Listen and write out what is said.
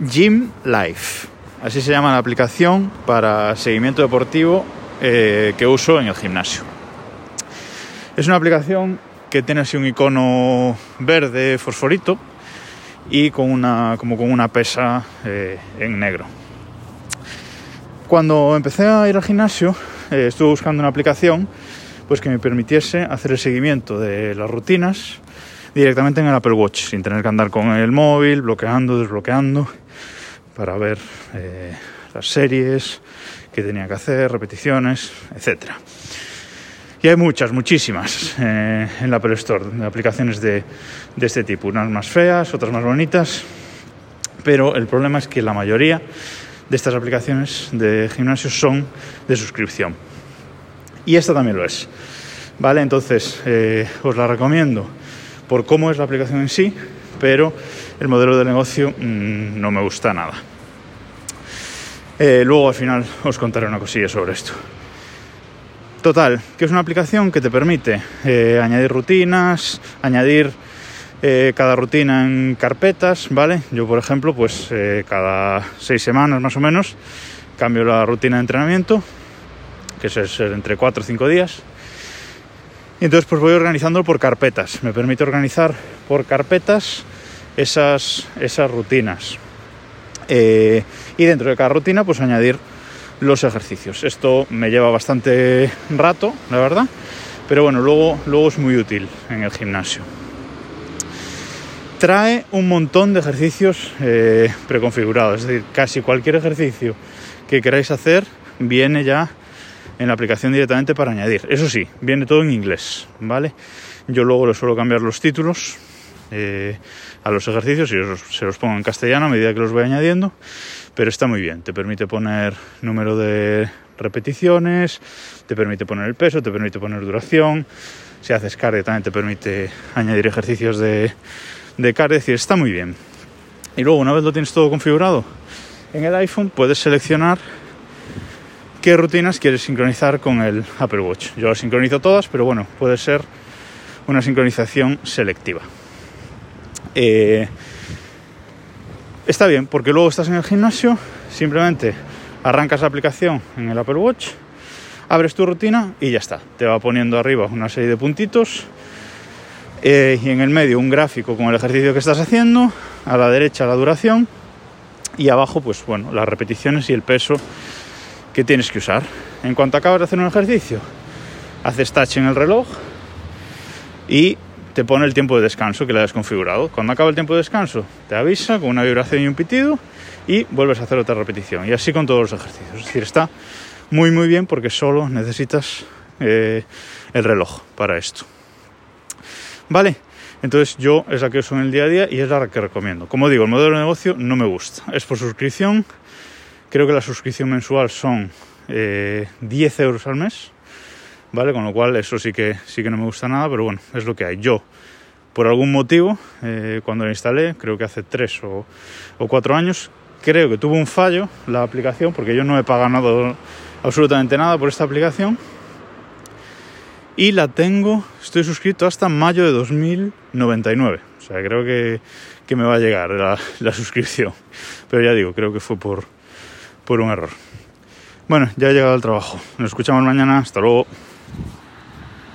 Gym Life. Así se llama la aplicación para seguimiento deportivo eh, que uso en el gimnasio. Es una aplicación que tiene así un icono verde fosforito y con una, como con una pesa eh, en negro. Cuando empecé a ir al gimnasio, eh, estuve buscando una aplicación pues que me permitiese hacer el seguimiento de las rutinas directamente en el Apple Watch, sin tener que andar con el móvil, bloqueando, desbloqueando, para ver eh, las series que tenía que hacer, repeticiones, etc. Y hay muchas, muchísimas eh, en la Apple Store, aplicaciones de, de este tipo, unas más feas, otras más bonitas, pero el problema es que la mayoría de estas aplicaciones de gimnasio son de suscripción. Y esta también lo es. ¿Vale? Entonces, eh, os la recomiendo por cómo es la aplicación en sí, pero el modelo de negocio mmm, no me gusta nada. Eh, luego al final os contaré una cosilla sobre esto. Total, que es una aplicación que te permite eh, añadir rutinas, añadir eh, cada rutina en carpetas, ¿vale? Yo, por ejemplo, pues cada seis semanas más o menos cambio la rutina de entrenamiento, que es entre cuatro o cinco días. Entonces pues voy organizándolo por carpetas. Me permite organizar por carpetas esas, esas rutinas. Eh, y dentro de cada rutina pues añadir los ejercicios. Esto me lleva bastante rato, la verdad, pero bueno, luego, luego es muy útil en el gimnasio. Trae un montón de ejercicios eh, preconfigurados, es decir, casi cualquier ejercicio que queráis hacer viene ya en la aplicación directamente para añadir. Eso sí, viene todo en inglés, ¿vale? Yo luego le suelo cambiar los títulos eh, a los ejercicios y se los pongo en castellano a medida que los voy añadiendo, pero está muy bien, te permite poner número de repeticiones, te permite poner el peso, te permite poner duración, si haces cardio también te permite añadir ejercicios de, de cardio, es decir, está muy bien. Y luego una vez lo tienes todo configurado en el iPhone puedes seleccionar qué rutinas quieres sincronizar con el Apple Watch. Yo las sincronizo todas, pero bueno, puede ser una sincronización selectiva. Eh, está bien, porque luego estás en el gimnasio, simplemente arrancas la aplicación en el Apple Watch, abres tu rutina y ya está. Te va poniendo arriba una serie de puntitos eh, y en el medio un gráfico con el ejercicio que estás haciendo, a la derecha la duración y abajo pues bueno, las repeticiones y el peso que tienes que usar. En cuanto acabas de hacer un ejercicio, haces touch en el reloj y te pone el tiempo de descanso que le has configurado. Cuando acaba el tiempo de descanso, te avisa con una vibración y un pitido y vuelves a hacer otra repetición. Y así con todos los ejercicios. Es decir, está muy muy bien porque solo necesitas eh, el reloj para esto. Vale, entonces yo es la que uso en el día a día y es la que recomiendo. Como digo, el modelo de negocio no me gusta. Es por suscripción. Creo que la suscripción mensual son eh, 10 euros al mes. ¿Vale? Con lo cual eso sí que, sí que no me gusta nada, pero bueno, es lo que hay. Yo, por algún motivo, eh, cuando la instalé, creo que hace 3 o, o 4 años, creo que tuvo un fallo la aplicación, porque yo no he pagado absolutamente nada por esta aplicación. Y la tengo, estoy suscrito hasta mayo de 2099. O sea, creo que, que me va a llegar la, la, suscripción. Pero ya digo, creo que fue por, por un error. Bueno, ya he llegado al trabajo. Nos escuchamos mañana. Hasta luego.